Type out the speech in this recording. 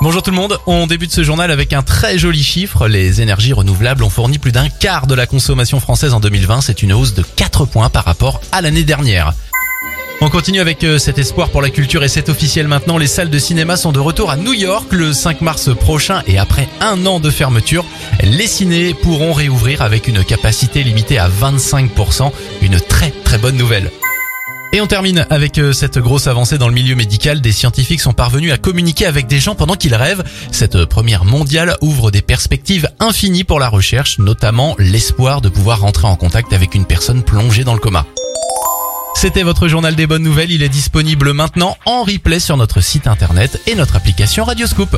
Bonjour tout le monde, on débute ce journal avec un très joli chiffre. Les énergies renouvelables ont fourni plus d'un quart de la consommation française en 2020. C'est une hausse de 4 points par rapport à l'année dernière. On continue avec euh, cet espoir pour la culture et c'est officiel maintenant. Les salles de cinéma sont de retour à New York le 5 mars prochain et après un an de fermeture, les ciné pourront réouvrir avec une capacité limitée à 25%. Une très très bonne nouvelle. Et on termine avec euh, cette grosse avancée dans le milieu médical. Des scientifiques sont parvenus à communiquer avec des gens pendant qu'ils rêvent. Cette première mondiale ouvre des perspectives infinies pour la recherche, notamment l'espoir de pouvoir rentrer en contact avec une personne plongée dans le coma. C'était votre journal des bonnes nouvelles. Il est disponible maintenant en replay sur notre site internet et notre application Radioscoop.